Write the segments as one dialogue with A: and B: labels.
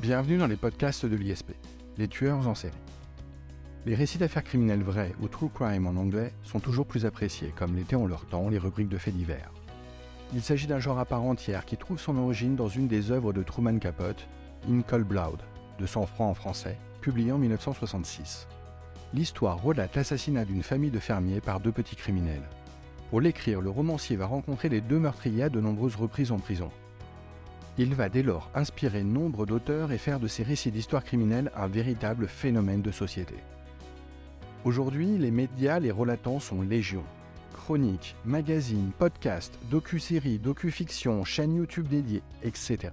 A: Bienvenue dans les podcasts de l'ISP, les tueurs en série. Les récits d'affaires criminelles vraies ou true crime en anglais sont toujours plus appréciés, comme l'étaient en leur temps les rubriques de faits divers. Il s'agit d'un genre à part entière qui trouve son origine dans une des œuvres de Truman Capote, In Cold Blood, de 100 francs en français, publiée en 1966. L'histoire relate l'assassinat d'une famille de fermiers par deux petits criminels. Pour l'écrire, le romancier va rencontrer les deux meurtriers à de nombreuses reprises en prison. Il va dès lors inspirer nombre d'auteurs et faire de ses récits d'histoire criminelle un véritable phénomène de société. Aujourd'hui, les médias les relatant sont légion. Chroniques, magazines, podcasts, docu-séries, docu-fiction, chaînes YouTube dédiées, etc.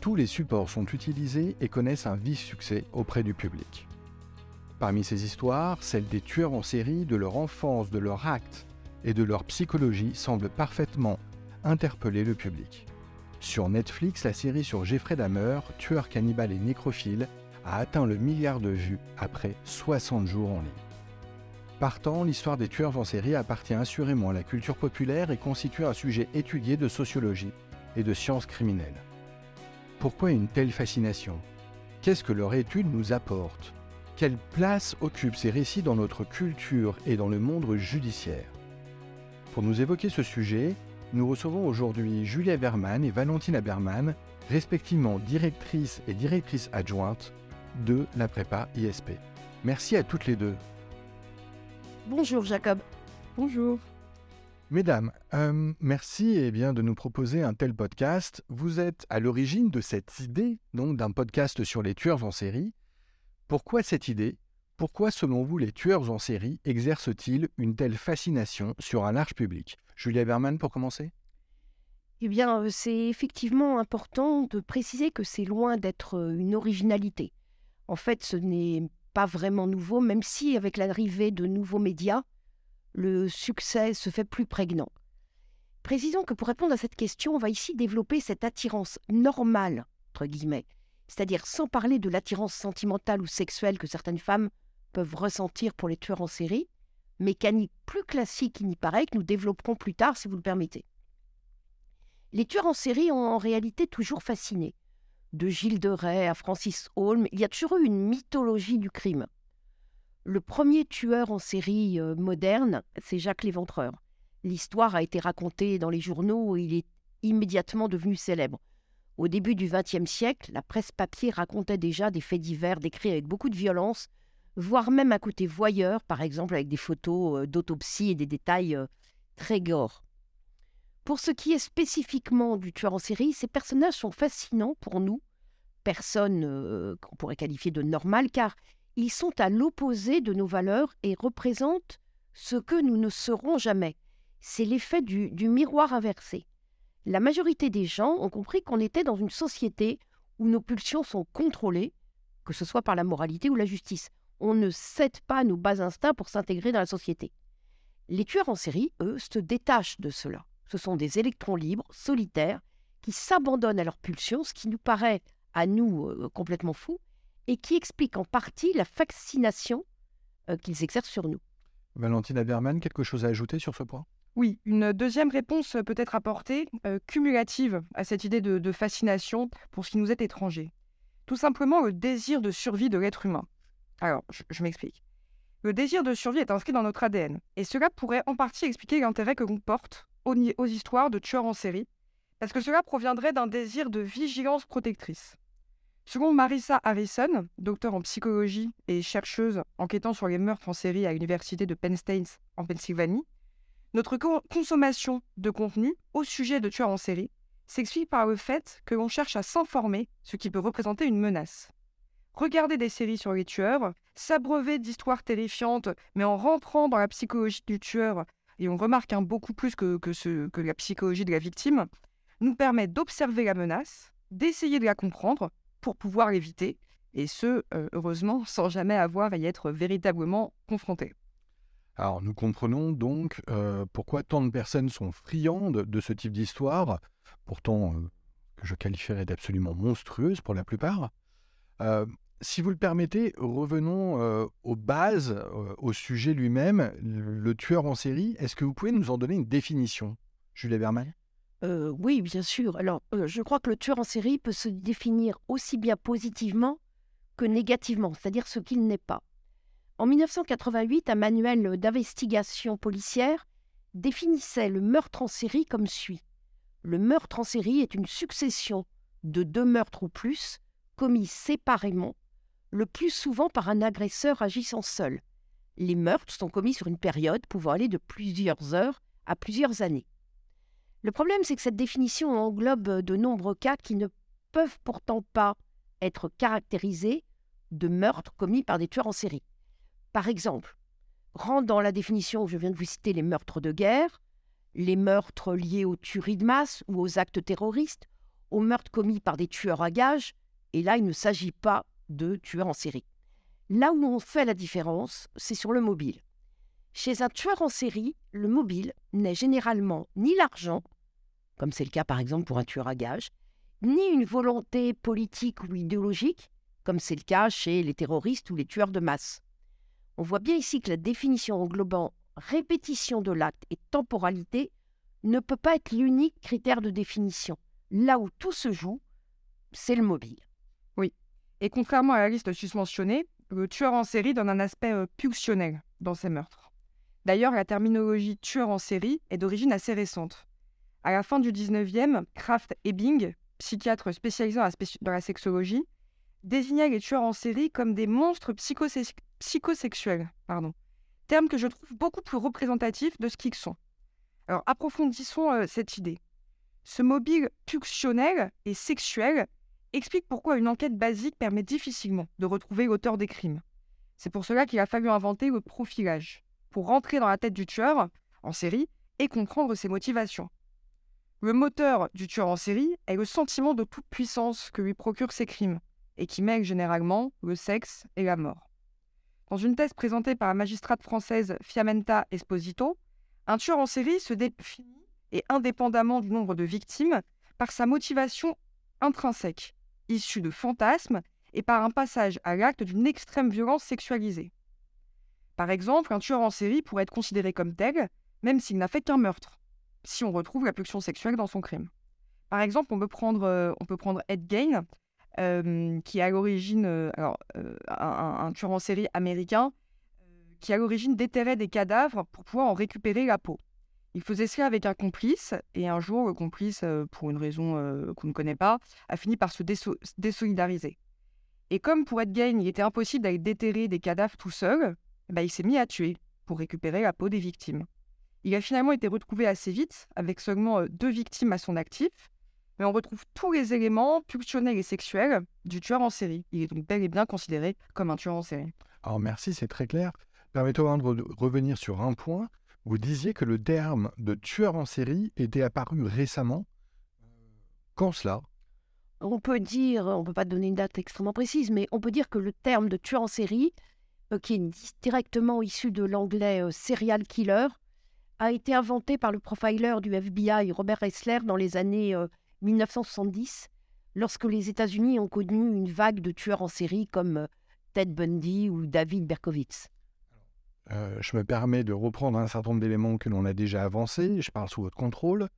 A: Tous les supports sont utilisés et connaissent un vif succès auprès du public. Parmi ces histoires, celle des tueurs en série, de leur enfance, de leur acte et de leur psychologie semble parfaitement interpeller le public. Sur Netflix, la série sur Jeffrey Dahmer, tueur cannibale et nécrophile, a atteint le milliard de vues après 60 jours en ligne. Partant, l'histoire des tueurs en série appartient assurément à la culture populaire et constitue un sujet étudié de sociologie et de sciences criminelles. Pourquoi une telle fascination? Qu'est-ce que leur étude nous apporte? Quelle place occupent ces récits dans notre culture et dans le monde judiciaire? Pour nous évoquer ce sujet, nous recevons aujourd'hui Julia Berman et Valentina Berman, respectivement directrice et directrice adjointe de la prépa ISP. Merci à toutes les deux.
B: Bonjour Jacob.
C: Bonjour.
A: Mesdames, euh, merci eh bien, de nous proposer un tel podcast. Vous êtes à l'origine de cette idée donc d'un podcast sur les tueurs en série. Pourquoi cette idée? Pourquoi, selon vous, les tueurs en série exercent-ils une telle fascination sur un large public? Julia Berman, pour commencer?
B: Eh bien, euh, c'est effectivement important de préciser que c'est loin d'être euh, une originalité. En fait, ce n'est pas vraiment nouveau, même si avec l'arrivée de nouveaux médias, le succès se fait plus prégnant. Précisons que pour répondre à cette question, on va ici développer cette attirance normale, entre guillemets, c'est-à-dire sans parler de l'attirance sentimentale ou sexuelle que certaines femmes peuvent ressentir pour les tueurs en série, mécanique plus classique qui n'y paraît, que nous développerons plus tard si vous le permettez. Les tueurs en série ont en réalité toujours fasciné de Gilles de Rais à Francis Holm, il y a toujours eu une mythologie du crime. Le premier tueur en série euh, moderne, c'est Jacques Léventreur. L'histoire a été racontée dans les journaux et il est immédiatement devenu célèbre. Au début du XXe siècle, la presse papier racontait déjà des faits divers décrits avec beaucoup de violence, voire même à côté voyeur, par exemple avec des photos euh, d'autopsie et des détails euh, très gore. Pour ce qui est spécifiquement du tueur en série, ces personnages sont fascinants pour nous, personnes euh, qu'on pourrait qualifier de normales, car ils sont à l'opposé de nos valeurs et représentent ce que nous ne serons jamais. C'est l'effet du, du miroir inversé. La majorité des gens ont compris qu'on était dans une société où nos pulsions sont contrôlées, que ce soit par la moralité ou la justice. On ne cède pas nos bas instincts pour s'intégrer dans la société. Les tueurs en série, eux, se détachent de cela. Ce sont des électrons libres, solitaires, qui s'abandonnent à leurs pulsions, ce qui nous paraît, à nous, euh, complètement fou, et qui explique en partie la fascination euh, qu'ils exercent sur nous.
A: Valentine Aberman, quelque chose à ajouter sur ce point?
C: Oui, une deuxième réponse peut être apportée, euh, cumulative à cette idée de, de fascination pour ce qui nous est étranger. Tout simplement le désir de survie de l'être humain. Alors, je, m'explique. Le désir de survie est inscrit dans notre ADN, et cela pourrait en partie expliquer l'intérêt que l'on porte aux, histoires de tueurs en série, parce que cela proviendrait d'un désir de vigilance protectrice. Selon Marissa Harrison, docteur en psychologie et chercheuse enquêtant sur les meurtres en série à l'université de Penn State en Pennsylvanie, notre consommation de contenu au sujet de tueurs en série s'explique par le fait que l'on cherche à s'informer, ce qui peut représenter une menace. Regarder des séries sur les tueurs, s'abreuver d'histoires terrifiantes, mais en rentrant dans la psychologie du tueur et on remarque un beaucoup plus que, que la psychologie de la victime, nous permet d'observer la menace, d'essayer de la comprendre pour pouvoir l'éviter, et ce, euh, heureusement, sans jamais avoir à y être véritablement confronté.
A: Alors nous comprenons donc euh, pourquoi tant de personnes sont friandes de ce type d'histoire, pourtant euh, que je qualifierais d'absolument monstrueuse pour la plupart. Si vous le permettez, revenons euh, aux bases, euh, au sujet lui-même, le, tueur en série. Est-ce que vous pouvez nous en donner une définition, Julie Berman?
B: Euh, oui, bien sûr. Alors, je crois que le tueur en série peut se définir aussi bien positivement que négativement, c'est-à-dire ce qu'il n'est pas. En 1988, un manuel d'investigation policière définissait le meurtre en série comme suit. Le meurtre en série est une succession de deux meurtres ou plus commis séparément, le plus souvent par un agresseur agissant seul. Les meurtres sont commis sur une période pouvant aller de plusieurs heures à plusieurs années. Le problème, c'est que cette définition englobe de nombreux cas qui ne peuvent pourtant pas être caractérisés de meurtres commis par des tueurs en série. Par exemple, rendant la définition, je viens de vous citer, les meurtres de guerre, les meurtres liés aux tueries de masse ou aux actes terroristes, aux meurtres commis par des tueurs à gages, et là, il ne s'agit pas de tueurs en série. Là où on fait la différence, c'est sur le mobile. Chez un tueur en série, le mobile n'est généralement ni l'argent, comme c'est le cas par exemple pour un tueur à gages, ni une volonté politique ou idéologique, comme c'est le cas chez les terroristes ou les tueurs de masse. On voit bien ici que la définition englobant répétition de l'acte et temporalité ne peut pas être l'unique critère de définition. Là où tout se joue, c'est le mobile.
C: Et contrairement à la liste susmentionnée, le tueur en série donne un aspect euh, pulsionnel dans ses meurtres. D'ailleurs, la terminologie tueur en série est d'origine assez récente. À la fin du 19e, Kraft Ebing, psychiatre spécialisé dans la, sexologie, désignait les tueurs en série comme des monstres psychosexuels, pardon. terme que je trouve beaucoup plus représentatif de ce qu'ils sont. Alors approfondissons euh, cette idée. Ce mobile pulsionnel et sexuel explique pourquoi une enquête basique permet difficilement de retrouver l'auteur des crimes. C'est pour cela qu'il a fallu inventer le profilage pour rentrer dans la tête du tueur en série et comprendre ses motivations. Le moteur du tueur en série est le sentiment de toute puissance que lui procurent ses crimes, et qui mêle généralement le sexe et la mort. Dans une thèse présentée par la magistrate française Fiamenta Esposito, un tueur en série se définit, et indépendamment du nombre de victimes, par sa motivation intrinsèque, issue de fantasmes, et par un passage à l'acte d'une extrême violence sexualisée. Par exemple, un tueur en série pourrait être considéré comme tel, même s'il n'a fait qu'un meurtre, si on retrouve la pulsion sexuelle dans son crime. Par exemple, on peut prendre, euh, Ed Gein, euh, qui est à l'origine, euh, un, tueur en série américain, qui à l'origine déterrait des cadavres pour pouvoir en récupérer la peau. Il faisait cela avec un complice, et un jour, le complice, pour une raison qu'on ne connaît pas, a fini par se désolidariser. Et comme pour Ed Gein, il était impossible d'aller déterrer des cadavres tout seul, bah, il s'est mis à tuer pour récupérer la peau des victimes. Il a finalement été retrouvé assez vite, avec seulement euh, deux victimes à son actif, mais on retrouve tous les éléments pulsionnels et sexuels du tueur en série. Il est donc bel et bien considéré comme un tueur en série.
A: Alors merci, c'est très clair. Permettez-moi de revenir sur un point. Vous disiez que le terme de tueur en série était apparu récemment. Quand cela?
B: On peut dire, on ne peut pas donner une date extrêmement précise, mais on peut dire que le terme de tueur en série euh, qui est directement issu de l'anglais euh, serial killer, a été inventé par le profiler du FBI Robert Ressler dans les années 1970, euh, lorsque les États-Unis ont connu une vague de tueurs en série comme Ted Bundy ou David Berkowitz.
A: Je me permets de reprendre un certain nombre d'éléments que l'on a déjà avancés, je parle sous votre contrôle.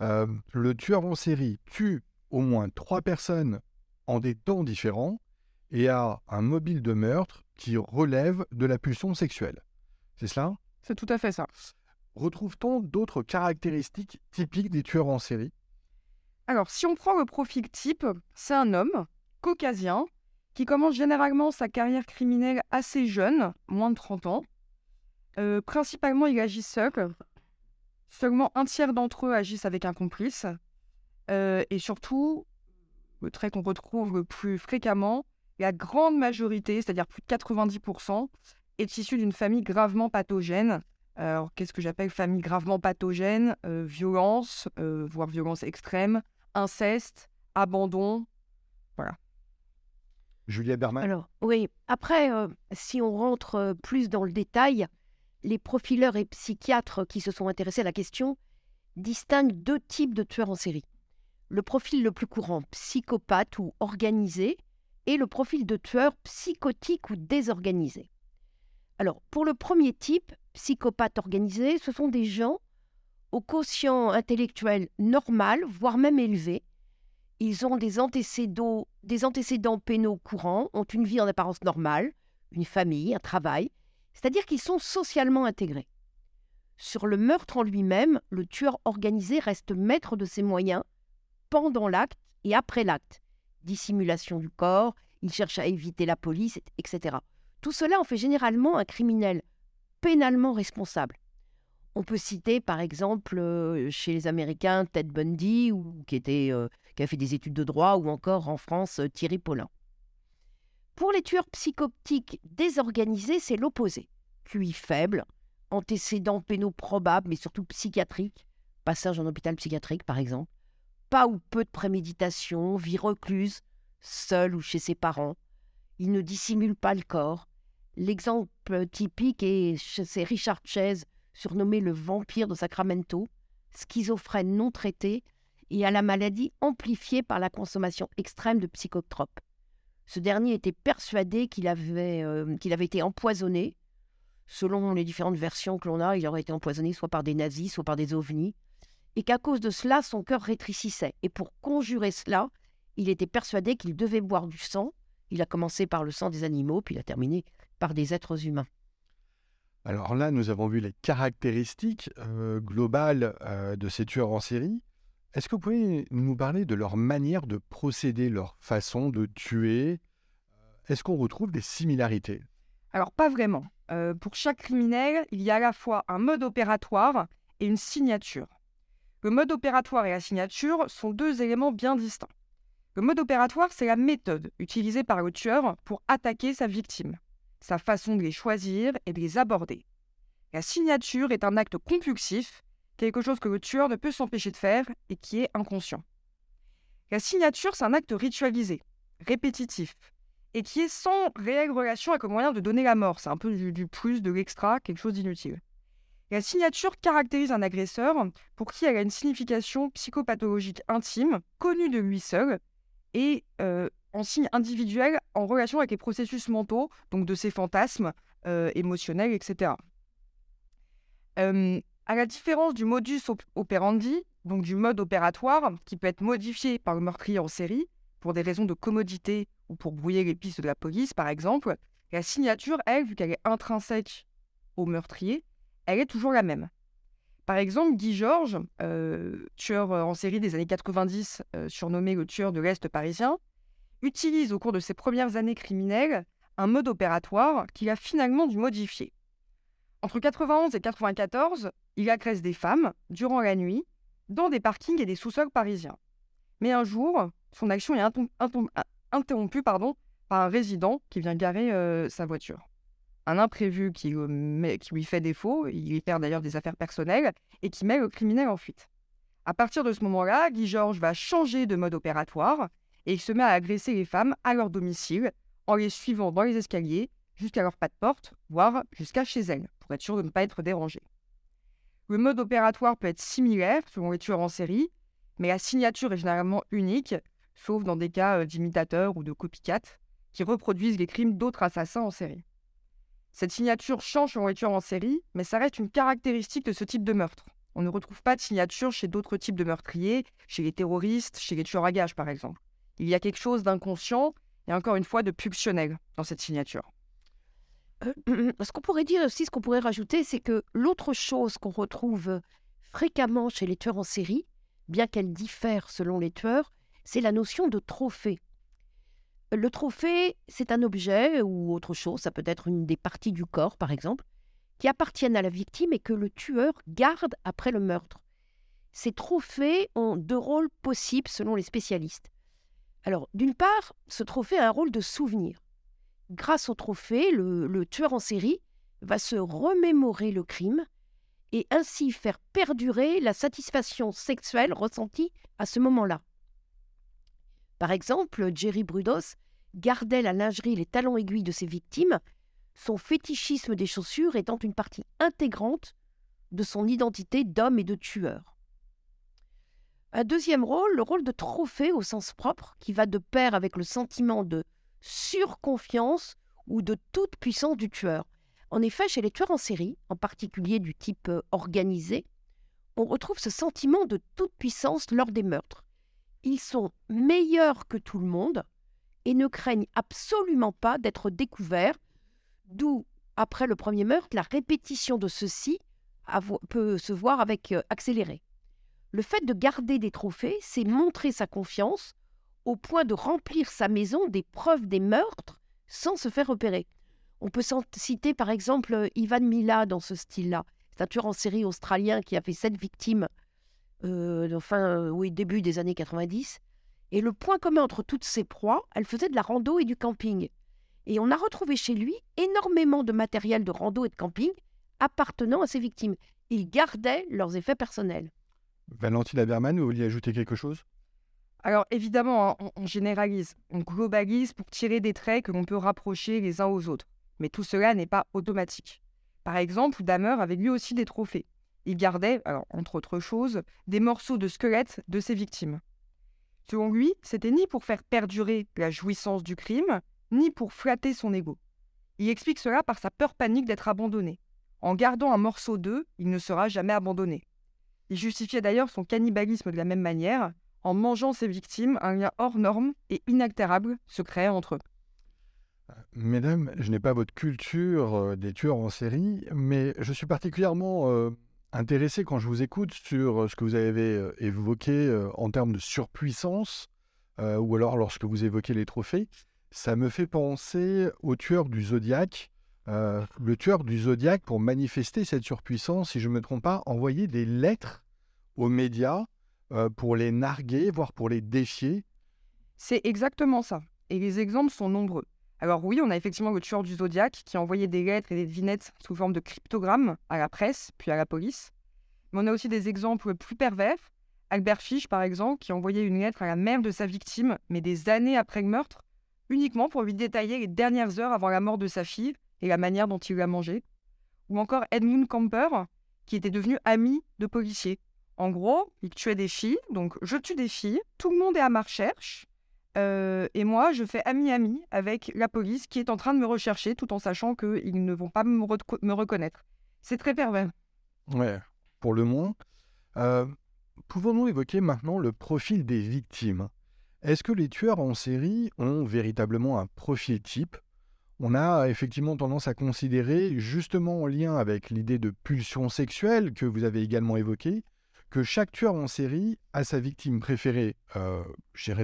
A: le tueur en série tue au moins trois personnes en des temps différents et a un mobile de meurtre qui relève de la pulsion sexuelle. C'est cela?
C: C'est tout à fait ça.
A: Retrouve-t-on d'autres caractéristiques typiques des tueurs en série?
C: Alors, si on prend le profil type, c'est un homme, caucasien, qui commence généralement sa carrière criminelle assez jeune, moins de 30 ans. Euh, principalement, il agit seul. Seulement un tiers d'entre eux agissent avec un complice. Euh, et surtout, le trait qu'on retrouve le plus fréquemment, la grande majorité, c'est-à-dire plus de 90%, est issue d'une famille gravement pathogène. Alors, qu'est-ce que j'appelle famille gravement pathogène? Euh, Violence, euh, voire violence extrême, inceste, abandon. Voilà.
A: Julia Berman
B: Alors, oui. Après, euh, si on rentre plus dans le détail, les profileurs et psychiatres qui se sont intéressés à la question distinguent deux types de tueurs en série. Le profil le plus courant, psychopathe ou organisé, et le profil de tueur psychotique ou désorganisé. Alors, pour le premier type, psychopathe organisé, ce sont des gens au quotient intellectuel normal, voire même élevé. Ils ont des antécédents, des antécédents pénaux courants, ont une vie en apparence normale, une famille, un travail, c'est-à-dire qu'ils sont socialement intégrés. Sur le meurtre en lui-même, le tueur organisé reste maître de ses moyens pendant l'acte et après l'acte. Dissimulation du corps, il cherche à éviter la police, etc. Tout cela en fait généralement un criminel pénalement responsable. On peut citer par exemple euh, chez les Américains Ted Bundy, euh, qui a fait des études de droit, ou encore en France euh, Thierry Paulin. Pour les tueurs psychoptiques désorganisés, c'est l'opposé. QI faible, antécédents pénaux probables, mais surtout psychiatriques, passage en hôpital psychiatrique par exemple, pas ou peu de préméditation, vie recluse, seul ou chez ses parents. Il ne dissimule pas le corps. L'exemple typique est c'est Richard Chase, surnommé le vampire de Sacramento, schizophrène non traité et à la maladie amplifiée par la consommation extrême de psychotropes. Ce dernier était persuadé qu'il avait, euh, qu'il avait été empoisonné. Selon les différentes versions que l'on a, il aurait été empoisonné soit par des nazis, soit par des ovnis, et qu'à cause de cela, son cœur rétrécissait. Et pour conjurer cela, il était persuadé qu'il devait boire du sang. Il a commencé par le sang des animaux, puis il a terminé par des êtres humains.
A: Alors là, nous avons vu les caractéristiques euh, globales euh, de ces tueurs en série. Est-ce que vous pouvez nous parler de leur manière de procéder, leur façon de tuer? Est-ce qu'on retrouve des similarités?
C: Alors pas vraiment. Euh, pour chaque criminel, il y a à la fois un mode opératoire et une signature. Le mode opératoire et la signature sont deux éléments bien distincts. Le mode opératoire, c'est la méthode utilisée par le tueur pour attaquer sa victime, sa façon de les choisir et de les aborder. La signature est un acte compulsif quelque chose que le tueur ne peut s'empêcher de faire et qui est inconscient. La signature, c'est un acte ritualisé, répétitif, et qui est sans réelle relation avec le moyen de donner la mort. C'est un peu du, plus, de l'extra, quelque chose d'inutile. La signature caractérise un agresseur pour qui elle a une signification psychopathologique intime, connue de lui seul, et euh, en signe individuel en relation avec les processus mentaux, donc de ses fantasmes euh, émotionnels, etc. À la différence du modus operandi, donc du mode opératoire, qui peut être modifié par le meurtrier en série, pour des raisons de commodité ou pour brouiller les pistes de la police, par exemple, la signature, elle, vu qu'elle est intrinsèque au meurtrier, elle est toujours la même. Par exemple, Guy Georges, euh, tueur en série des années 90, euh, surnommé le tueur de l'Est parisien, utilise au cours de ses premières années criminelles un mode opératoire qu'il a finalement dû modifier. Entre 91 et 94, il agresse des femmes durant la nuit dans des parkings et des sous-sols parisiens. Mais un jour, son action est interrompue par un résident qui vient garer euh, sa voiture. Un imprévu qui, qui, lui fait défaut, il y perd d'ailleurs des affaires personnelles, et qui met le criminel en fuite. À partir de ce moment-là, Guy Georges va changer de mode opératoire et il se met à agresser les femmes à leur domicile en les suivant dans les escaliers jusqu'à leur pas de porte, voire jusqu'à chez elles, pour être sûr de ne pas être dérangé. Le mode opératoire peut être similaire selon les tueurs en série, mais la signature est généralement unique, sauf dans des cas euh, d'imitateurs ou de copycat qui reproduisent les crimes d'autres assassins en série. Cette signature change selon les tueurs en série, mais ça reste une caractéristique de ce type de meurtre. On ne retrouve pas de signature chez d'autres types de meurtriers, chez les terroristes, chez les tueurs à gages par exemple. Il y a quelque chose d'inconscient et encore une fois de pulsionnel dans cette signature.
B: Euh, ce qu'on pourrait dire aussi, ce qu'on pourrait rajouter, c'est que l'autre chose qu'on retrouve fréquemment chez les tueurs en série, bien qu'elle diffère selon les tueurs, c'est la notion de trophée. Le trophée, c'est un objet ou autre chose, ça peut être une des parties du corps par exemple, qui appartiennent à la victime et que le tueur garde après le meurtre. Ces trophées ont deux rôles possibles selon les spécialistes. Alors, d'une part, ce trophée a un rôle de souvenir grâce au trophée, le, tueur en série va se remémorer le crime et ainsi faire perdurer la satisfaction sexuelle ressentie à ce moment-là. Par exemple, Jerry Brudos gardait la lingerie et les talons aiguilles de ses victimes, son fétichisme des chaussures étant une partie intégrante de son identité d'homme et de tueur. Un deuxième rôle, le rôle de trophée au sens propre, qui va de pair avec le sentiment de surconfiance ou de toute puissance du tueur. En effet, chez les tueurs en série, en particulier du type euh, organisé, on retrouve ce sentiment de toute puissance lors des meurtres. Ils sont meilleurs que tout le monde et ne craignent absolument pas d'être découverts, d'où, après le premier meurtre, la répétition de ceci peut se voir avec euh, accéléré. Le fait de garder des trophées, c'est montrer sa confiance au point de remplir sa maison des preuves des meurtres sans se faire repérer. On peut citer par exemple Ivan Mila dans ce style-là. C'est un tueur en série australien qui a fait sept victimes, euh, enfin, euh, oui, début des années 90. Et le point commun entre toutes ces proies, elle faisait de la rando et du camping. Et on a retrouvé chez lui énormément de matériel de rando et de camping appartenant à ses victimes. Il gardait leurs effets personnels.
A: Valentine Aberman, vous vouliez ajouter quelque chose?
C: Alors évidemment, hein, on, généralise, on globalise pour tirer des traits que l'on peut rapprocher les uns aux autres. Mais tout cela n'est pas automatique. Par exemple, Damer avait lui aussi des trophées. Il gardait, entre autres choses, des morceaux de squelette de ses victimes. Selon lui, c'était ni pour faire perdurer la jouissance du crime, ni pour flatter son ego. Il explique cela par sa peur panique d'être abandonné. En gardant un morceau d'eux, il ne sera jamais abandonné. Il justifiait d'ailleurs son cannibalisme de la même manière, en mangeant ses victimes, un lien hors norme et inaltérable se créait entre eux.
A: Mesdames, je n'ai pas votre culture euh, des tueurs en série, mais je suis particulièrement euh, intéressé quand je vous écoute sur euh, ce que vous avez évoqué en termes de surpuissance, ou alors lorsque vous évoquez les trophées. Ça me fait penser au tueur du euh, le tueur du Zodiaque, pour manifester cette surpuissance, si je ne me trompe pas, envoyait des lettres aux médias euh, pour les narguer, voire pour les défier.
C: C'est exactement ça. Et les exemples sont nombreux. Alors oui, on a effectivement le tueur du Zodiaque qui envoyait des lettres et des devinettes sous forme de cryptogrammes à la presse, puis à la police. Mais on a aussi des exemples plus pervers. Albert Fish, par exemple, qui envoyait une lettre à la mère de sa victime, mais des années après le meurtre, uniquement pour lui détailler les dernières heures avant la mort de sa fille et la manière dont il l'a mangé. Ou encore Edmund Camper, qui était devenu ami de policiers. En gros, il tuait des filles, donc je tue des filles, tout le monde est à ma recherche, euh, et moi je fais ami-ami avec la police qui est en train de me rechercher tout en sachant qu'ils ne vont pas me, reconnaître. C'est très pervers.
A: Ouais, pour le moins. Euh, pouvons-nous évoquer maintenant le profil des victimes? Est-ce que les tueurs en série ont véritablement un profil type? On a effectivement tendance à considérer, justement en lien avec l'idée de pulsion sexuelle que vous avez également évoquée, que chaque tueur en série a sa victime préférée, euh,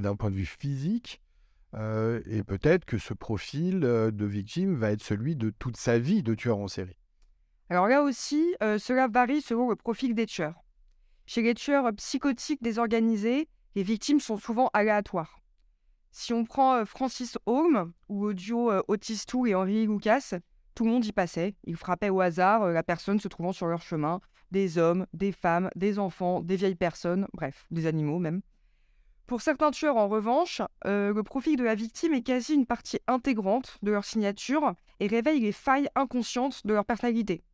A: d'un point de vue physique, euh, et peut-être que ce profil euh, de victime va être celui de toute sa vie de tueur en série.
C: Alors là aussi, euh, cela varie selon le profil des tueurs. Chez les tueurs psychotiques désorganisés, les victimes sont souvent aléatoires. Si on prend Francis Holm ou le duo Otis et Henry Lucas, tout le monde y passait. Ils frappaient au hasard euh, la personne se trouvant sur leur chemin, des hommes, des femmes, des enfants, des vieilles personnes, bref, des animaux même. Pour certains tueurs, en revanche, le profil de la victime est quasi une partie intégrante de leur signature et réveille les failles inconscientes de leur personnalité.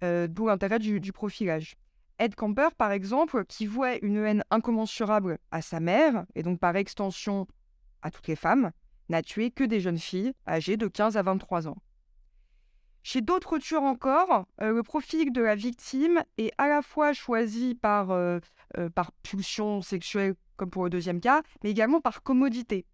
C: D'où l'intérêt du, du, profilage. Ed Camper, par exemple, qui vouait une haine incommensurable à sa mère, et donc par extension à toutes les femmes, n'a tué que des jeunes filles âgées de 15 à 23 ans. Chez d'autres tueurs encore, euh, le profil de la victime est à la fois choisi par, euh, euh, par pulsion sexuelle, comme pour le deuxième cas, mais également par commodité.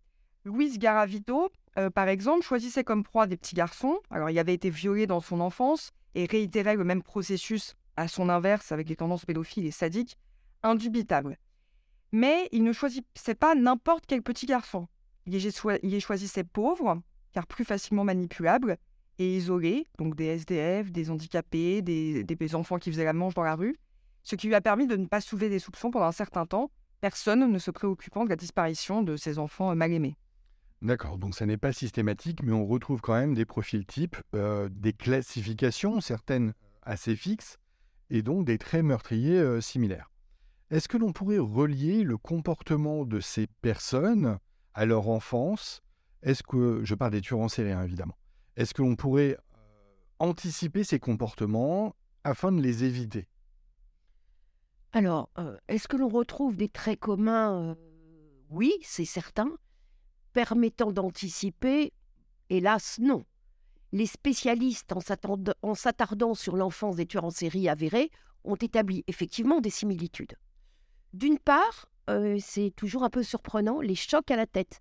C: Louise Garavito, par exemple, choisissait comme proie des petits garçons. Alors, il avait été violé dans son enfance et réitérait le même processus à son inverse avec les tendances pédophiles et sadiques, indubitable. Mais il ne choisissait pas n'importe quel petit garçon. Il y choisissait pauvres, car plus facilement manipulables, et isolés, donc des SDF, des handicapés, des, enfants qui faisaient la manche dans la rue, ce qui lui a permis de ne pas soulever des soupçons pendant un certain temps, personne ne se préoccupant de la disparition de ces enfants mal aimés.
A: D'accord, donc ça n'est pas systématique, mais on retrouve quand même des profils types, euh, des classifications, certaines assez fixes, et donc des traits meurtriers euh, similaires. Est-ce que l'on pourrait relier le comportement de ces personnes à leur enfance, est-ce que, je parle des tueurs en série hein, évidemment, est-ce qu'on pourrait euh, anticiper ces comportements afin de les éviter?
B: Alors, euh, est-ce que l'on retrouve des traits communs? Euh, Oui, c'est certain. Permettant d'anticiper, hélas, non. Les spécialistes, en s'attardant sur l'enfance des tueurs en série avérés, ont établi effectivement des similitudes. D'une part, c'est toujours un peu surprenant, les chocs à la tête.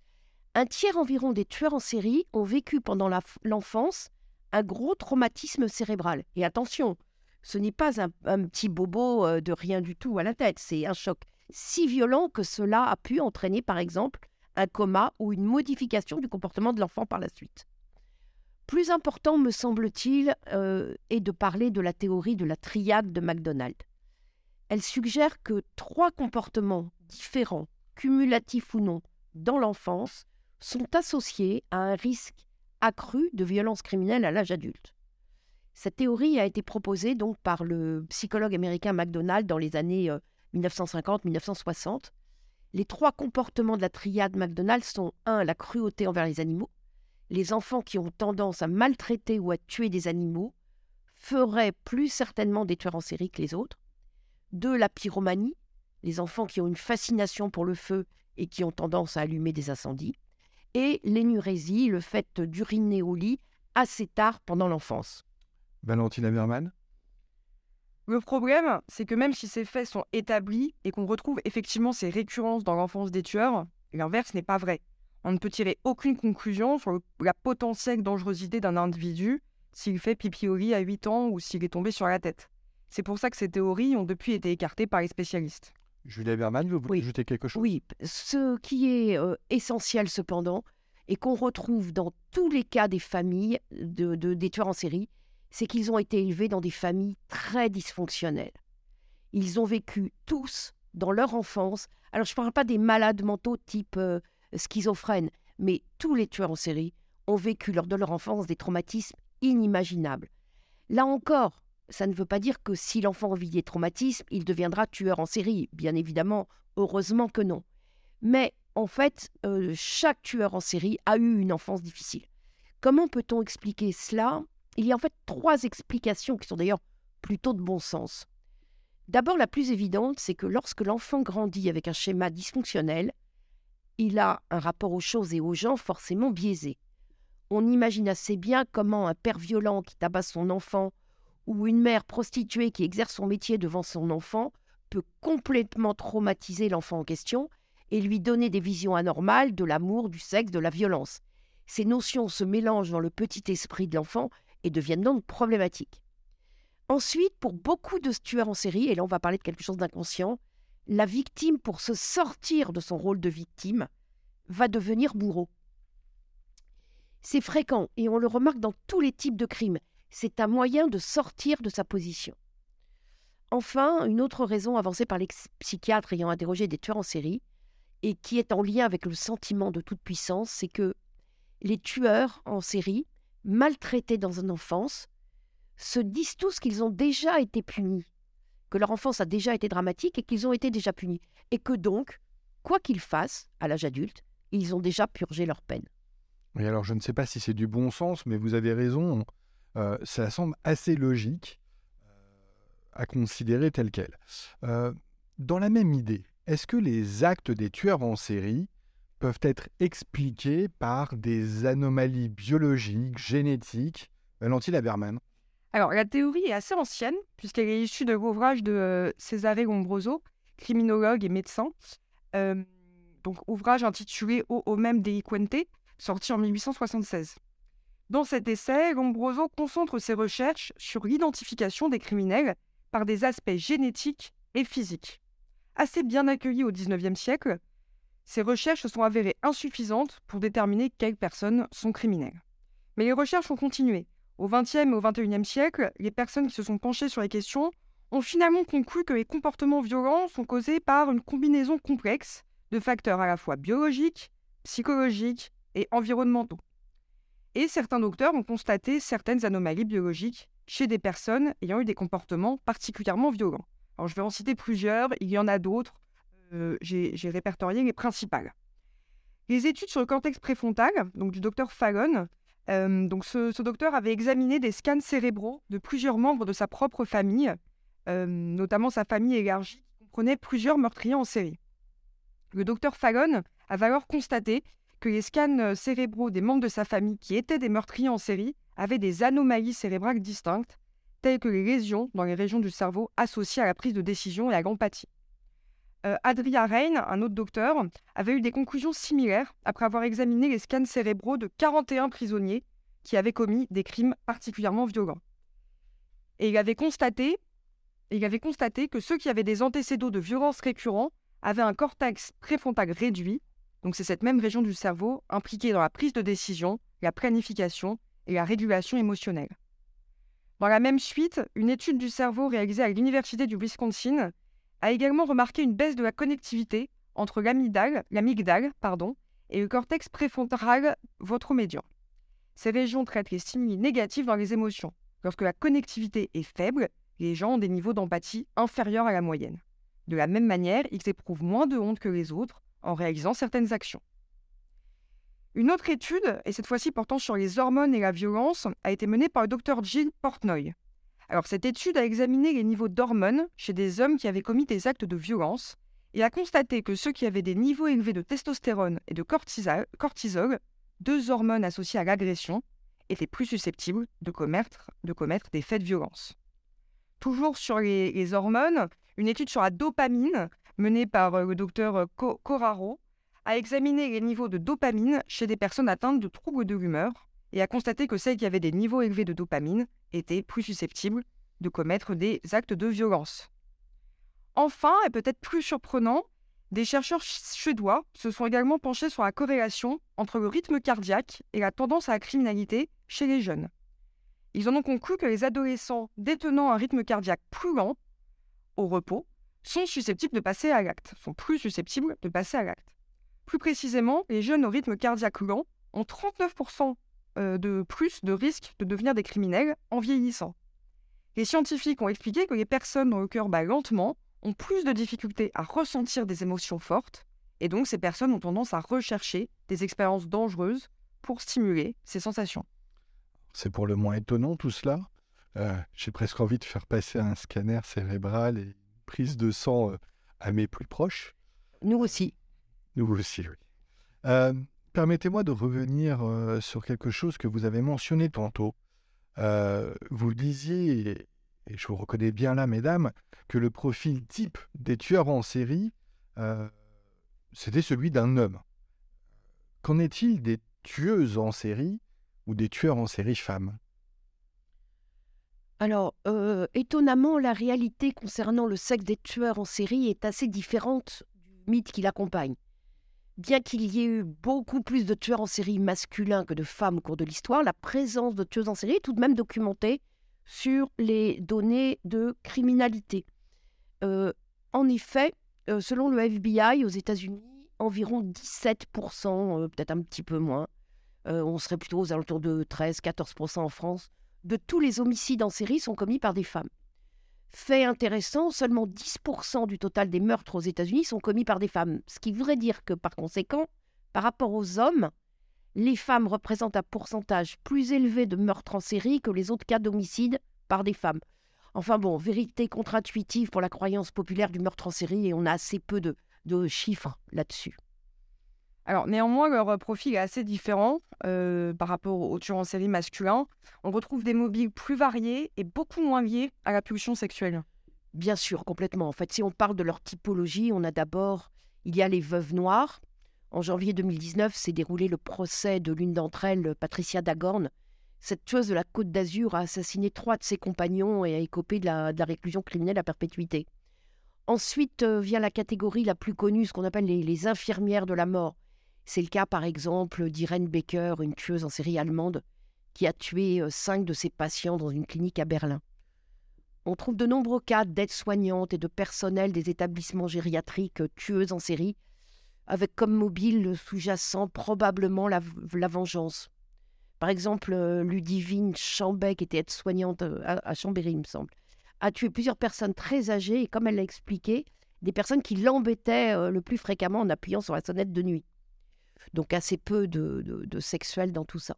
B: Un tiers environ des tueurs en série ont vécu pendant l'enfance un gros traumatisme cérébral. Et attention, ce n'est pas un, petit bobo euh, de rien du tout à la tête, c'est un choc si violent que cela a pu entraîner par exemple un coma ou une modification du comportement de l'enfant par la suite. Plus important, me semble-t-il, euh, est de parler de la théorie de la triade de MacDonald. Elle suggère que trois comportements différents, cumulatifs ou non, dans l'enfance, sont associés à un risque accru de violence criminelle à l'âge adulte. Cette théorie a été proposée donc par le psychologue américain MacDonald dans les années 1950-1960. Euh, les trois comportements de la triade MacDonald sont 1. la cruauté envers les animaux. Les enfants qui ont tendance à maltraiter ou à tuer des animaux feraient plus certainement des tueurs en série que les autres. 2. la pyromanie. Les enfants qui ont une fascination pour le feu et qui ont tendance à allumer des incendies et l'énurésie, le fait d'uriner au lit assez tard pendant l'enfance.
A: Valentine Aberman?
C: Le problème, c'est que même si ces faits sont établis et qu'on retrouve effectivement ces récurrences dans l'enfance des tueurs, l'inverse n'est pas vrai. On ne peut tirer aucune conclusion sur la potentielle dangerosité d'un individu s'il fait pipi au lit à 8 ans ou s'il est tombé sur la tête. C'est pour ça que ces théories ont depuis été écartées par les spécialistes.
A: Julia Berman, vous voulez ajouter quelque chose?
B: Oui, ce qui est euh, essentiel cependant, et qu'on retrouve dans tous les cas des familles de, des tueurs en série, c'est qu'ils ont été élevés dans des familles très dysfonctionnelles. Ils ont vécu tous dans leur enfance. Alors je ne parle pas des malades mentaux type euh, schizophrène, mais tous les tueurs en série ont vécu lors de leur enfance des traumatismes inimaginables. Là encore, ça ne veut pas dire que si l'enfant vit des traumatismes, il deviendra tueur en série. Bien évidemment, heureusement que non. Mais en fait, euh, chaque tueur en série a eu une enfance difficile. Comment peut-on expliquer cela? Il y a en fait trois explications qui sont d'ailleurs plutôt de bon sens. D'abord, la plus évidente, c'est que lorsque l'enfant grandit avec un schéma dysfonctionnel, il a un rapport aux choses et aux gens forcément biaisé. On imagine assez bien comment un père violent qui tabasse son enfant ou une mère prostituée qui exerce son métier devant son enfant peut complètement traumatiser l'enfant en question et lui donner des visions anormales de l'amour, du sexe, de la violence. Ces notions se mélangent dans le petit esprit de l'enfant et deviennent donc problématiques. Ensuite, pour beaucoup de tueurs en série, et là on va parler de quelque chose d'inconscient, la victime, pour se sortir de son rôle de victime, va devenir bourreau. C'est fréquent et on le remarque dans tous les types de crimes c'est un moyen de sortir de sa position. Enfin, une autre raison avancée par les psychiatres ayant interrogé des tueurs en série, et qui est en lien avec le sentiment de toute puissance, c'est que les tueurs en série, maltraités dans une enfance, se disent tous qu'ils ont déjà été punis, que leur enfance a déjà été dramatique et qu'ils ont été déjà punis, et que donc, quoi qu'ils fassent à l'âge adulte, ils ont déjà purgé leur peine.
A: Oui, alors je ne sais pas si c'est du bon sens, mais vous avez raison. Euh, ça semble assez logique euh, à considérer tel quel. Euh, dans la même idée, est-ce que les actes des tueurs en série peuvent être expliqués par des anomalies biologiques, génétiques? Valentine Aberman
C: Alors, la théorie est assez ancienne, puisqu'elle est issue de l'ouvrage de Cesare Lombroso, criminologue et médecin. donc, ouvrage intitulé O même delinquente, sorti en 1876. Dans cet essai, Lombroso concentre ses recherches sur l'identification des criminels par des aspects génétiques et physiques. Assez bien accueillis au XIXe siècle, ces recherches se sont avérées insuffisantes pour déterminer quelles personnes sont criminelles. Mais les recherches ont continué. Au XXe et au XXIe siècle, les personnes qui se sont penchées sur les questions ont finalement conclu que les comportements violents sont causés par une combinaison complexe de facteurs à la fois biologiques, psychologiques et environnementaux. Et certains docteurs ont constaté certaines anomalies biologiques chez des personnes ayant eu des comportements particulièrement violents. Alors je vais en citer plusieurs, il y en a d'autres, euh, j'ai répertorié les principales. Les études sur le cortex préfrontal, donc du docteur Fallon, euh, donc ce, docteur avait examiné des scans cérébraux de plusieurs membres de sa propre famille, euh, notamment sa famille élargie, qui comprenait plusieurs meurtriers en série. Le docteur Fallon avait alors constaté que les scans euh, cérébraux des membres de sa famille qui étaient des meurtriers en série avaient des anomalies cérébrales distinctes, telles que les lésions dans les régions du cerveau associées à la prise de décision et à l'empathie. Euh, Adria Rein, un autre docteur, avait eu des conclusions similaires après avoir examiné les scans cérébraux de 41 prisonniers qui avaient commis des crimes particulièrement violents. Et il avait constaté, il avait constaté que ceux qui avaient des antécédents de violences récurrents avaient un cortex préfrontal réduit, donc c'est cette même région du cerveau impliquée dans la prise de décision, la planification et la régulation émotionnelle. Dans la même suite, une étude du cerveau réalisée à l'Université du Wisconsin a également remarqué une baisse de la connectivité entre l'amygdale, et le cortex préfrontal ventromédian. Ces régions traitent les stimuli négatifs dans les émotions. Lorsque la connectivité est faible, les gens ont des niveaux d'empathie inférieurs à la moyenne. De la même manière, ils éprouvent moins de honte que les autres en réalisant certaines actions. Une autre étude, et cette fois-ci portant sur les hormones et la violence, a été menée par le docteur Jill Portnoy. Alors cette étude a examiné les niveaux d'hormones chez des hommes qui avaient commis des actes de violence et a constaté que ceux qui avaient des niveaux élevés de testostérone et de cortisol, deux hormones associées à l'agression, étaient plus susceptibles de commettre, des faits de violence. Toujours sur les, hormones, une étude sur la dopamine menée par euh, le docteur euh, Coraro a examiné les niveaux de dopamine chez des personnes atteintes de troubles de l'humeur et a constaté que celles qui avaient des niveaux élevés de dopamine étaient plus susceptibles de commettre des actes de violence. Enfin, et peut-être plus surprenant, des chercheurs suédois se sont également penchés sur la corrélation entre le rythme cardiaque et la tendance à la criminalité chez les jeunes. Ils en ont conclu que les adolescents détenant un rythme cardiaque plus lent, au repos, sont susceptibles de passer à l'acte, sont plus susceptibles de passer à l'acte. Plus précisément, les jeunes au rythme cardiaque lent ont 39% euh, de plus de risques de devenir des criminels en vieillissant. Les scientifiques ont expliqué que les personnes dont le cœur bat lentement ont plus de difficultés à ressentir des émotions fortes, et donc ces personnes ont tendance à rechercher des expériences dangereuses pour stimuler ces sensations.
A: C'est pour le moins étonnant tout cela. Euh, j'ai presque envie de faire passer un scanner cérébral et prise de sang euh, à mes plus proches.
B: Nous aussi.
A: Nous aussi, oui. Permettez-moi de revenir sur quelque chose que vous avez mentionné tantôt. vous disiez, et je vous reconnais bien là, mesdames, que le profil type des tueurs en série, c'était celui d'un homme. Qu'en est-il des tueuses en série ou des tueurs en série femmes?
B: Alors, étonnamment, la réalité concernant le sexe des tueurs en série est assez différente du mythe qui l'accompagne. Bien qu'il y ait eu beaucoup plus de tueurs en série masculins que de femmes au cours de l'histoire, la présence de tueuses en série est tout de même documentée sur les données de criminalité. Euh, en effet, euh, selon le FBI aux États-Unis, environ 17%, euh, peut-être un petit peu moins, on serait plutôt aux alentours de 13-14% en France, de tous les homicides en série sont commis par des femmes. Fait intéressant, seulement 10% du total des meurtres aux États-Unis sont commis par des femmes, ce qui voudrait dire que par conséquent, par rapport aux hommes, les femmes représentent un pourcentage plus élevé de meurtres en série que les autres cas d'homicide par des femmes. Enfin bon, vérité contre-intuitive pour la croyance populaire du meurtre en série et on a assez peu de, de chiffres là-dessus.
C: Alors néanmoins, leur profil est assez différent euh, par rapport aux tueurs en série masculins. On retrouve des mobiles plus variés et beaucoup moins liés à la pulsion sexuelle.
B: Bien sûr, complètement. En fait, si on parle de leur typologie, on a d'abord, il y a les veuves noires. En janvier 2019 s'est déroulé le procès de l'une d'entre elles, Patricia Dagorn. Cette tueuse de la Côte d'Azur a assassiné trois de ses compagnons et a écopé de la, réclusion criminelle à perpétuité. Ensuite euh, vient la catégorie la plus connue, ce qu'on appelle les infirmières de la mort. C'est le cas par exemple d'Irene Becker, une tueuse en série allemande, qui a tué euh, cinq de ses patients dans une clinique à Berlin. On trouve de nombreux cas d'aides-soignantes et de personnel des établissements gériatriques tueuses en série, avec comme mobile sous-jacent probablement la, vengeance. Par exemple, euh, Ludivine Chambeck était aide-soignante euh, à, Chambéry, il me semble, a tué plusieurs personnes très âgées et, comme elle l'a expliqué, des personnes qui l'embêtaient le plus fréquemment en appuyant sur la sonnette de nuit. Donc assez peu de, de, sexuel dans tout ça.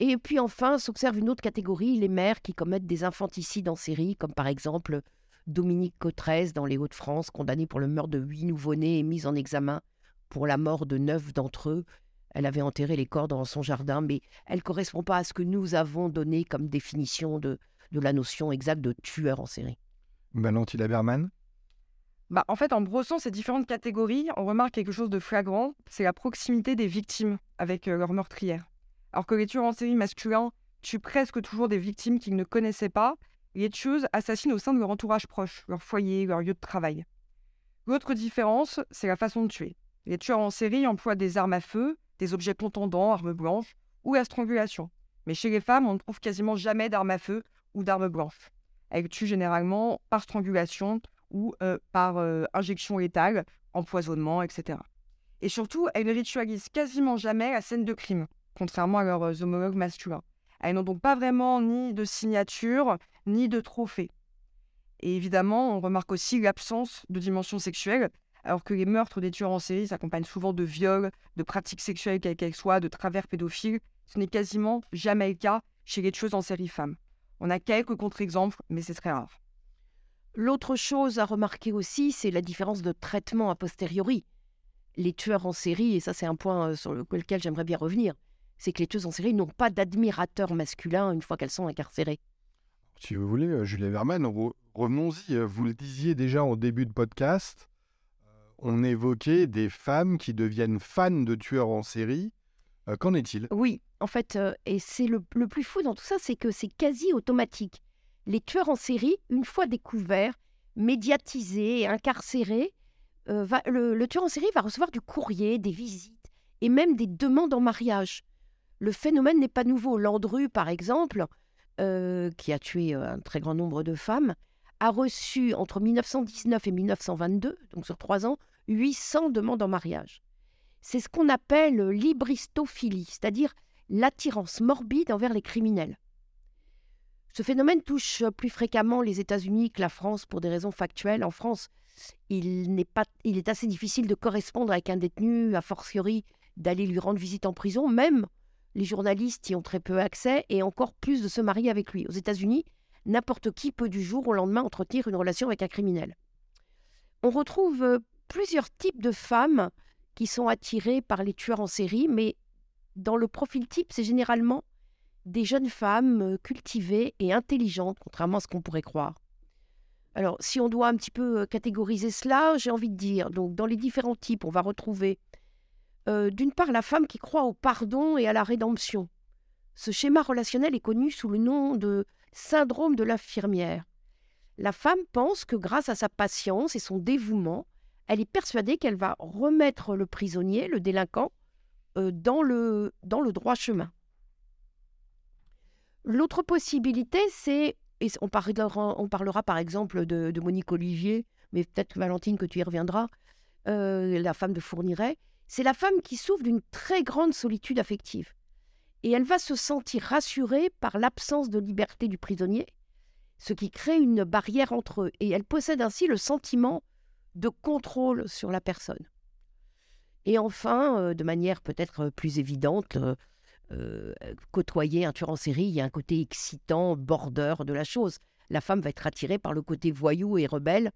B: Et puis enfin, s'observe une autre catégorie, les mères qui commettent des infanticides en série, comme par exemple Dominique Cotrez dans les Hauts-de-France, condamnée pour le meurtre de huit nouveau-nés et mise en examen pour la mort de neuf d'entre eux. Elle avait enterré les corps dans son jardin, mais elle ne correspond pas à ce que nous avons donné comme définition de, de la notion exacte de tueur en série.
A: Valentine Laberman
C: bah, En fait, en brossant ces différentes catégories, on remarque quelque chose de flagrant, c'est la proximité des victimes avec leur meurtrière. Alors que les tueurs en série masculins tuent presque toujours des victimes qu'ils ne connaissaient pas, les tueuses assassinent au sein de leur entourage proche, leur foyer, leur lieu de travail. L'autre différence, c'est la façon de tuer. Les tueurs en série emploient des armes à feu, des objets contondants, armes blanches, ou la strangulation. Mais chez les femmes, on ne trouve quasiment jamais d'armes à feu ou d'armes blanches. Elles tuent généralement par strangulation ou euh, par euh, injection létale, empoisonnement, etc. Et surtout, elles ne ritualisent quasiment jamais la scène de crime, contrairement à leurs euh, homologues masculins. Elles n'ont donc pas vraiment ni de signature, ni de trophée. Et évidemment, on remarque aussi l'absence de dimension sexuelle, alors que les meurtres des tueurs en série s'accompagnent souvent de viols, de pratiques sexuelles quelles qu'elles soient, de travers pédophiles. Ce n'est quasiment jamais le cas chez les tueuses en série femmes. On a quelques contre-exemples, mais c'est très rare.
B: L'autre chose à remarquer aussi, c'est la différence de traitement a posteriori. Les tueurs en série, et ça c'est un point euh, sur lequel j'aimerais bien revenir, c'est que les tueuses en série n'ont pas d'admirateurs masculins une fois qu'elles sont incarcérées.
A: Si vous voulez, euh, Julia Verman, revenons-y. Euh, vous le disiez déjà en début de podcast, on évoquait des femmes qui deviennent fans de tueurs en série. Qu'en est-il?
B: Oui, en fait, et c'est le, le, plus fou dans tout ça, c'est que c'est quasi automatique. Les tueurs en série, une fois découverts, médiatisés, incarcérés, le tueur en série va recevoir du courrier, des visites et même des demandes en mariage. Le phénomène n'est pas nouveau. Landru, par exemple, euh, qui a tué euh, un très grand nombre de femmes, a reçu entre 1919 et 1922, donc sur trois ans, 800 demandes en mariage. C'est ce qu'on appelle l'ibristophilie, c'est-à-dire l'attirance morbide envers les criminels. Ce phénomène touche plus fréquemment les États-Unis que la France pour des raisons factuelles. En France, il, est assez difficile de correspondre avec un détenu, a fortiori d'aller lui rendre visite en prison, même les journalistes y ont très peu accès, et encore plus de se marier avec lui. Aux États-Unis, n'importe qui peut du jour au lendemain entretenir une relation avec un criminel. On retrouve euh, plusieurs types de femmes qui sont attirées par les tueurs en série, mais dans le profil type, c'est généralement des jeunes femmes euh, cultivées et intelligentes, contrairement à ce qu'on pourrait croire. Alors, si on doit un petit peu euh, catégoriser cela, j'ai envie de dire, donc dans les différents types, on va retrouver euh, d'une part, la femme qui croit au pardon et à la rédemption. Ce schéma relationnel est connu sous le nom de syndrome de l'infirmière. La femme pense que grâce à sa patience et son dévouement, elle est persuadée qu'elle va remettre le prisonnier, le délinquant, dans, le, dans le droit chemin. L'autre possibilité, c'est, et on parlera, on parlera par exemple de, Monique Olivier, mais peut-être Valentine que tu y reviendras, euh, la femme de Fourniret, c'est la femme qui souffre d'une très grande solitude affective. Et elle va se sentir rassurée par l'absence de liberté du prisonnier, ce qui crée une barrière entre eux. Et elle possède ainsi le sentiment de contrôle sur la personne. Et enfin, euh, de manière peut-être plus évidente, euh, côtoyer un tueur en série, il y a un côté excitant, border de la chose. La femme va être attirée par le côté voyou et rebelle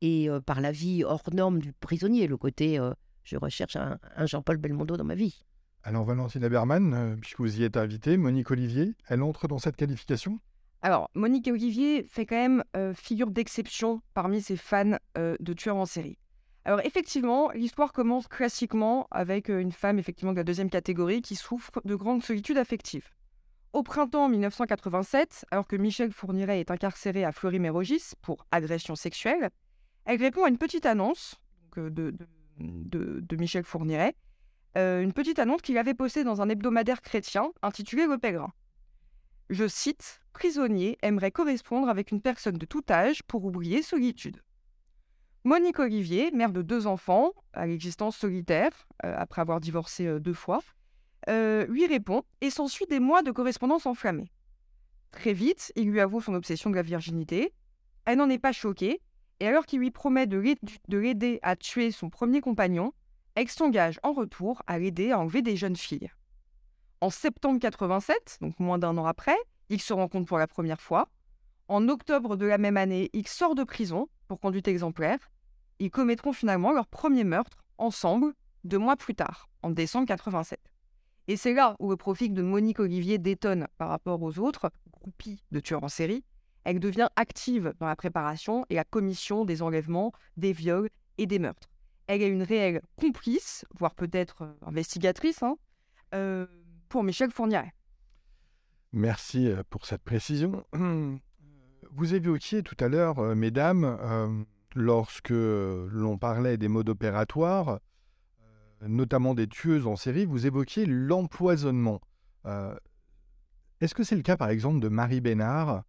B: et par la vie hors norme du prisonnier, le côté je recherche un, Jean-Paul Belmondo dans ma vie.
A: Alors Valentine Aberman, euh, puisque vous y êtes invitée, Monique Olivier, elle entre dans cette qualification?
C: Alors, Monique Olivier fait quand même euh, figure d'exception parmi ses fans euh, de tueurs en série. Alors, effectivement, l'histoire commence classiquement avec une femme, effectivement, de la deuxième catégorie qui souffre de grande solitude affective. Au printemps 1987, alors que Michel Fourniret est incarcéré à Fleury-Mérogis pour agression sexuelle, elle répond à une petite annonce de de, Michel Fourniret, euh, une petite annonce qu'il avait postée dans un hebdomadaire chrétien intitulé Le Pèlerin. Je cite Prisonnier aimerait correspondre avec une personne de tout âge pour oublier solitude. Monique Olivier, mère de deux enfants, à l'existence solitaire, euh, après avoir divorcé euh, deux fois, lui répond et s'ensuit des mois de correspondance enflammée. Très vite, il lui avoue son obsession de la virginité. Elle n'en est pas choquée et alors qu'il lui promet de l'aider à tuer son premier compagnon, X s'engage en retour à l'aider à enlever des jeunes filles. En septembre 87, donc moins d'un an après, X se rencontre pour la première fois. En octobre de la même année, X sort de prison pour conduite exemplaire. Ils commettront finalement leur premier meurtre ensemble deux mois plus tard, en décembre 87. Et c'est là où le profil de Monique Olivier détonne par rapport aux autres groupies de tueurs en série, Elle devient active dans la préparation et la commission des enlèvements, des viols et des meurtres. Elle est une réelle complice, voire peut-être euh, investigatrice, hein, euh, pour Michel Fourniret.
A: Merci euh, pour cette précision. Vous évoquiez tout à l'heure, mesdames, lorsque l'on parlait des modes opératoires, notamment des tueuses en série, vous évoquiez l'empoisonnement. Est-ce que c'est le cas, par exemple, de Marie Bénard?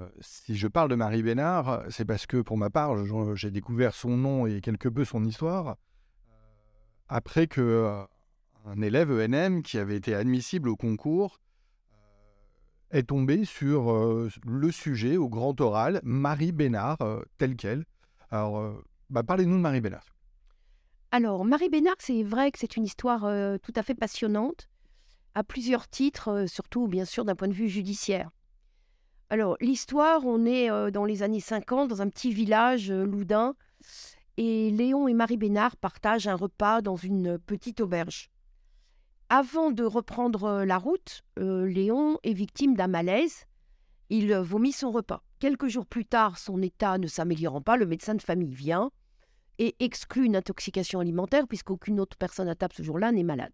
A: Euh, si je parle de Marie Bénard, c'est parce que pour ma part, j'ai découvert son nom et quelque peu son histoire euh, après que euh, un élève ENM qui avait été admissible au concours est tombé sur le sujet au grand oral, Marie Bénard, tel quel. Alors, bah, parlez-nous de Marie Bénard.
B: Alors, Marie Bénard, c'est vrai que c'est une histoire tout à fait passionnante, à plusieurs titres, surtout bien sûr d'un point de vue judiciaire. Alors, l'histoire, on est euh, dans les années 50, dans un petit village euh, loudun, et Léon et Marie Bénard partagent un repas dans une petite auberge. Avant de reprendre euh, la route, Léon est victime d'un malaise. Il vomit son repas. Quelques jours plus tard, son état ne s'améliorant pas, le médecin de famille vient et exclut une intoxication alimentaire puisqu'aucune autre personne à table ce jour-là n'est malade.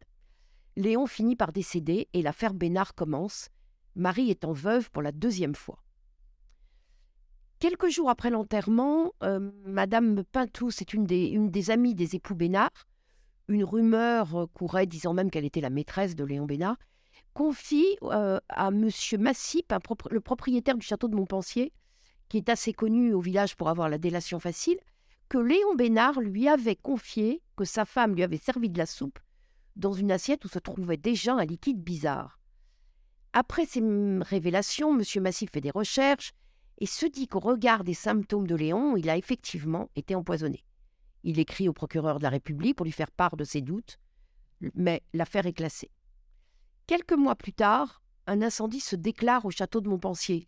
B: Léon finit par décéder et l'affaire Bénard commence Marie étant veuve pour la deuxième fois. Quelques jours après l'enterrement, euh, Madame Pintou, c'est une des amies des époux Bénard, une rumeur euh, courait disant même qu'elle était la maîtresse de Léon Bénard, confie euh, à Monsieur Massip, le propriétaire du château de Montpensier, qui est assez connu au village pour avoir la délation facile, que Léon Bénard lui avait confié que sa femme lui avait servi de la soupe dans une assiette où se trouvait déjà un liquide bizarre. Après ces révélations, M. Massif fait des recherches et se dit qu'au regard des symptômes de Léon, il a effectivement été empoisonné. Il écrit au procureur de la République pour lui faire part de ses doutes, mais l'affaire est classée. Quelques mois plus tard, un incendie se déclare au château de Montpensier.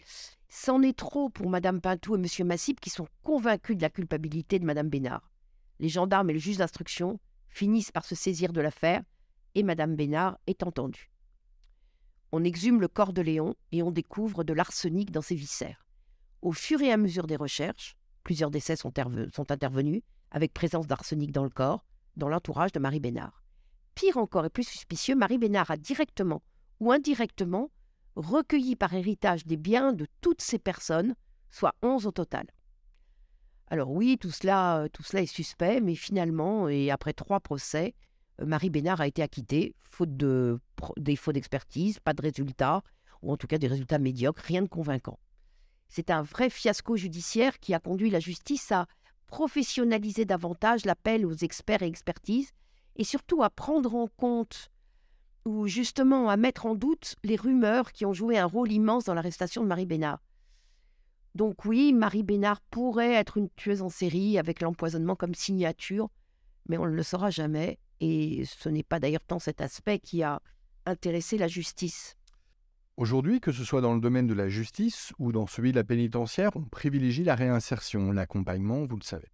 B: C'en est trop pour Mme Pintou et M. Massip qui sont convaincus de la culpabilité de Mme Bénard. Les gendarmes et le juge d'instruction finissent par se saisir de l'affaire et Mme Bénard est entendue. On exhume le corps de Léon et on découvre de l'arsenic dans ses viscères. Au fur et à mesure des recherches, plusieurs décès sont, intervenus avec présence d'arsenic dans le corps, dans l'entourage de Marie Bénard. Pire encore et plus suspicieux, Marie Bénard a directement ou indirectement recueilli par héritage des biens de toutes ces personnes, soit onze au total. Alors oui, tout cela, euh, tout cela est suspect, mais finalement, et après trois procès, Marie Bénard a été acquittée, faute de défaut d'expertise, pas de résultats, ou en tout cas des résultats médiocres, rien de convaincant. C'est un vrai fiasco judiciaire qui a conduit la justice à professionnaliser davantage l'appel aux experts et expertises, et surtout à prendre en compte ou justement à mettre en doute les rumeurs qui ont joué un rôle immense dans l'arrestation de Marie Bénard. Donc oui, Marie Bénard pourrait être une tueuse en série avec l'empoisonnement comme signature, mais on ne le saura jamais. Et ce n'est pas d'ailleurs tant cet aspect qui a intéressé la justice.
A: Aujourd'hui, que ce soit dans le domaine de la justice ou dans celui de la pénitentiaire, on privilégie la réinsertion, l'accompagnement, vous le savez.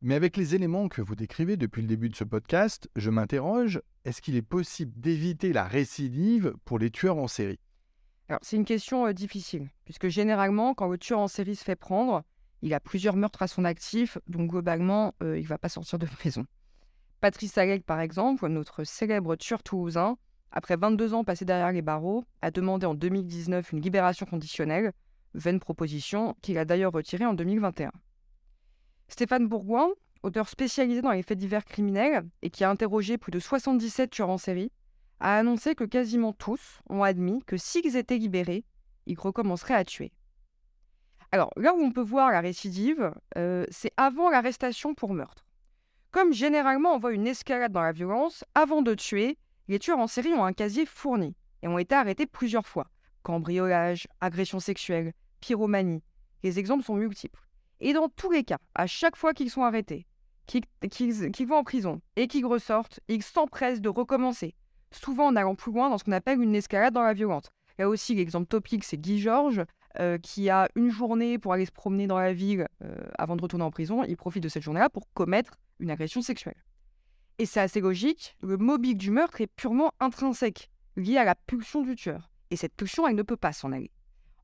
A: Mais avec les éléments que vous décrivez depuis le début de ce podcast, je m'interroge, est-ce qu'il est possible d'éviter la récidive pour les tueurs en série?
C: Alors, c'est une question euh, difficile, puisque généralement, quand le tueur en série se fait prendre, il a plusieurs meurtres à son actif, donc globalement, euh, il ne va pas sortir de prison. Patrice Alec, par exemple, notre célèbre tueur toulousain, après 22 ans passés derrière les barreaux, a demandé en 2019 une libération conditionnelle, vaine proposition qu'il a d'ailleurs retirée en 2021. Stéphane Bourgoin, auteur spécialisé dans les faits divers criminels et qui a interrogé plus de 77 tueurs en série, a annoncé que quasiment tous ont admis que s'ils étaient libérés, ils recommenceraient à tuer. Alors là où on peut voir la récidive, euh, c'est avant l'arrestation pour meurtre. Comme généralement on voit une escalade dans la violence, avant de tuer, les tueurs en série ont un casier fourni et ont été arrêtés plusieurs fois. Cambriolage, agression sexuelle, pyromanie. Les exemples sont multiples. Et dans tous les cas, à chaque fois qu'ils sont arrêtés, qu'ils vont en prison et qu'ils ressortent, ils s'empressent de recommencer, souvent en allant plus loin dans ce qu'on appelle une escalade dans la violence. Là aussi, l'exemple topique, c'est Guy Georges, euh, qui a une journée pour aller se promener dans la ville euh, avant de retourner en prison. Il profite de cette journée-là pour commettre une agression sexuelle. Et c'est assez logique, le mobile du meurtre est purement intrinsèque, lié à la pulsion du tueur. Et cette pulsion, elle ne peut pas s'en aller.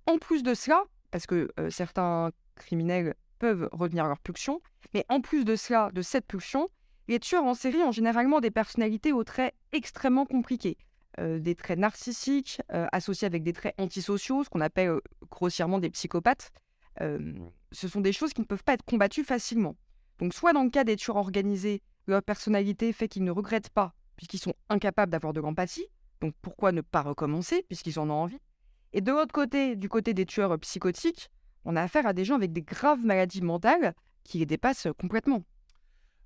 C: En plus de cela, parce que euh, certains criminels peuvent retenir leur pulsion, mais en plus de cela, de cette pulsion, les tueurs en série ont généralement des personnalités aux traits extrêmement compliqués. Euh, des traits narcissiques euh, associés avec des traits antisociaux, ce qu'on appelle grossièrement des psychopathes. ce sont des choses qui ne peuvent pas être combattues facilement. Donc soit dans le cas des tueurs organisés, leur personnalité fait qu'ils ne regrettent pas puisqu'ils sont incapables d'avoir de l'empathie, donc pourquoi ne pas recommencer puisqu'ils en ont envie? Et de l'autre côté, du côté des tueurs psychotiques, on a affaire à des gens avec des graves maladies mentales qui les dépassent complètement.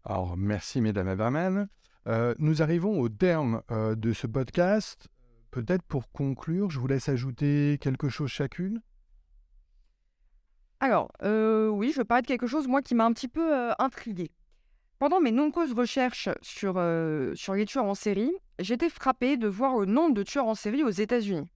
A: Alors merci mesdames Aberman. Euh, nous arrivons au terme euh, de ce podcast. Peut-être pour conclure, je vous laisse ajouter quelque chose chacune?
C: Alors, euh, oui, je veux parler de quelque chose, moi, qui m'a un petit peu intriguée. Pendant mes nombreuses recherches sur, sur les tueurs en série, j'étais frappée de voir le nombre de tueurs en série aux États-Unis.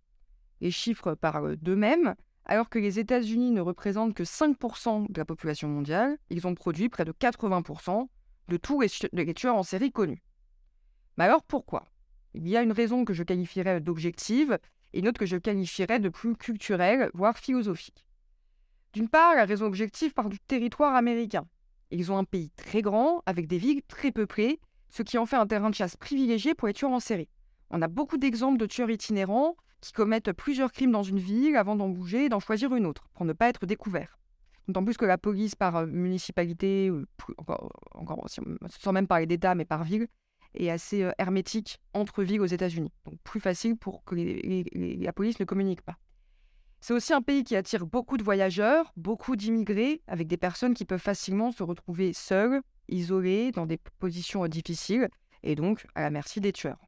C: Les chiffres parlent d'eux-mêmes. Alors que les États-Unis ne représentent que 5% de la population mondiale, ils ont produit près de 80% de tous les tueurs en série connus. Mais alors pourquoi? Il y a une raison que je qualifierais d'objective et une autre que je qualifierais de plus culturelle, voire philosophique. D'une part, la raison objective part du territoire américain. Ils ont un pays très grand, avec des villes très peuplées, ce qui en fait un terrain de chasse privilégié pour les tueurs en série. On a beaucoup d'exemples de tueurs itinérants qui commettent plusieurs crimes dans une ville avant d'en bouger et d'en choisir une autre, pour ne pas être découverts. D'autant plus que la police par euh, municipalité, encore, encore, sans même parler d'État, mais par ville, est assez euh, hermétique entre villes aux États-Unis. Donc plus facile pour que la police ne communique pas. C'est aussi un pays qui attire beaucoup de voyageurs, beaucoup d'immigrés, avec des personnes qui peuvent facilement se retrouver seules, isolées, dans des positions difficiles, et donc à la merci des tueurs.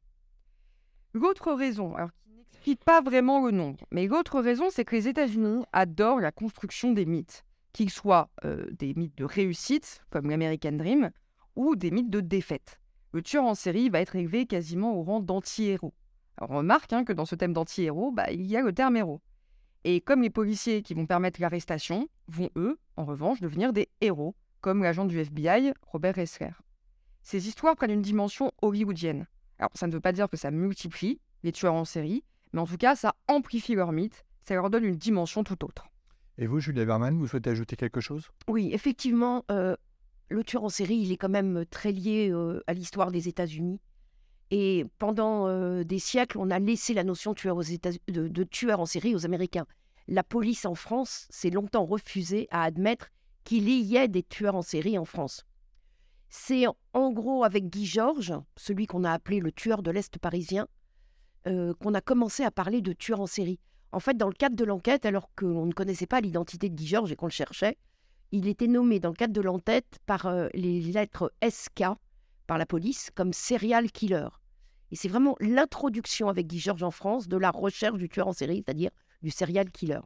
C: L'autre raison, alors qui n'explique pas vraiment le nombre, mais l'autre raison, c'est que les États-Unis adorent la construction des mythes, qu'ils soient euh, des mythes de réussite, comme l'American Dream, ou des mythes de défaite le tueur en série va être élevé quasiment au rang d'anti-héros. on remarque hein, que dans ce thème d'anti-héros, bah, il y a le terme héros. Et comme les policiers qui vont permettre l'arrestation vont, eux, en revanche, devenir des héros, comme l'agent du FBI, Robert Ressler. Ces histoires prennent une dimension hollywoodienne. Alors, ça ne veut pas dire que ça multiplie les tueurs en série, mais en tout cas, ça amplifie leur mythe, ça leur donne une dimension tout autre.
A: Et vous, Julia Berman, vous souhaitez ajouter quelque chose?
B: Oui, effectivement, euh, le tueur en série, il est quand même très lié à l'histoire des États-Unis. Et pendant des siècles, on a laissé la notion de, tueur en série aux Américains. La police en France s'est longtemps refusée à admettre qu'il y ait des tueurs en série en France. C'est en gros avec Guy Georges, celui qu'on a appelé le tueur de l'Est parisien, qu'on a commencé à parler de tueur en série. En fait, dans le cadre de l'enquête, alors qu'on ne connaissait pas l'identité de Guy Georges et qu'on le cherchait, il était nommé dans le cadre de l'entête par euh, les lettres SK par la police comme serial killer. Et c'est vraiment l'introduction avec Guy Georges en France de la recherche du tueur en série, c'est-à-dire du serial killer.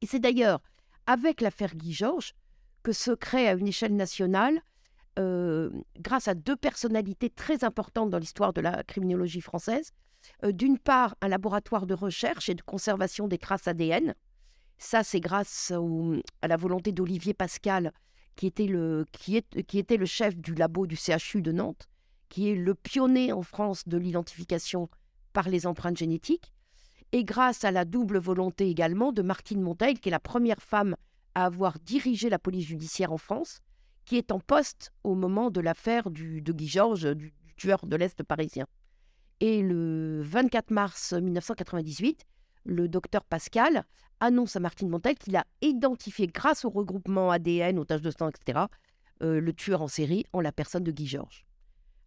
B: Et c'est d'ailleurs avec l'affaire Guy Georges que se crée à une échelle nationale, euh, grâce à deux personnalités très importantes dans l'histoire de la criminologie française, euh, d'une part un laboratoire de recherche et de conservation des traces ADN, ça, c'est grâce à la volonté d'Olivier Pascal, qui était, le, qui, qui était le chef du labo du CHU de Nantes, qui est le pionnier en France de l'identification par les empreintes génétiques, et grâce à la double volonté également de Martine Monteil, qui est la première femme à avoir dirigé la police judiciaire en France, qui est en poste au moment de l'affaire de Guy Georges, du tueur de l'Est parisien. Et le 24 mars 1998, le docteur Pascal annonce à Martine Montel qu'il a identifié, grâce au regroupement ADN, aux taches de sang, etc., euh, le tueur en série en la personne de Guy Georges.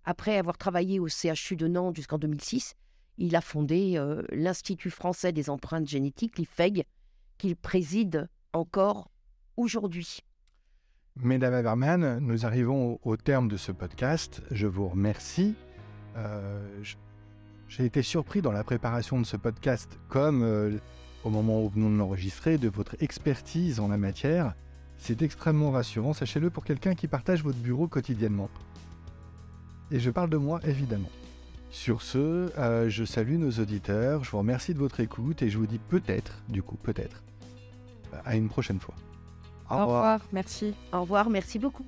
B: Après avoir travaillé au CHU de Nantes jusqu'en 2006, il a fondé euh, l'Institut français des empreintes génétiques, l'IFEG, qu'il préside encore aujourd'hui.
A: Mesdames Averman, nous arrivons au, terme de ce podcast. Je vous remercie. Euh, j'ai été surpris dans la préparation de ce podcast, comme euh, au moment où nous l'enregistrer, de votre expertise en la matière. C'est extrêmement rassurant, sachez-le, pour quelqu'un qui partage votre bureau quotidiennement. Et je parle de moi, évidemment. Sur ce, euh, je salue nos auditeurs, je vous remercie de votre écoute et je vous dis peut-être, du coup, peut-être, à une prochaine fois.
C: Au, revoir. merci.
B: Au revoir, merci beaucoup.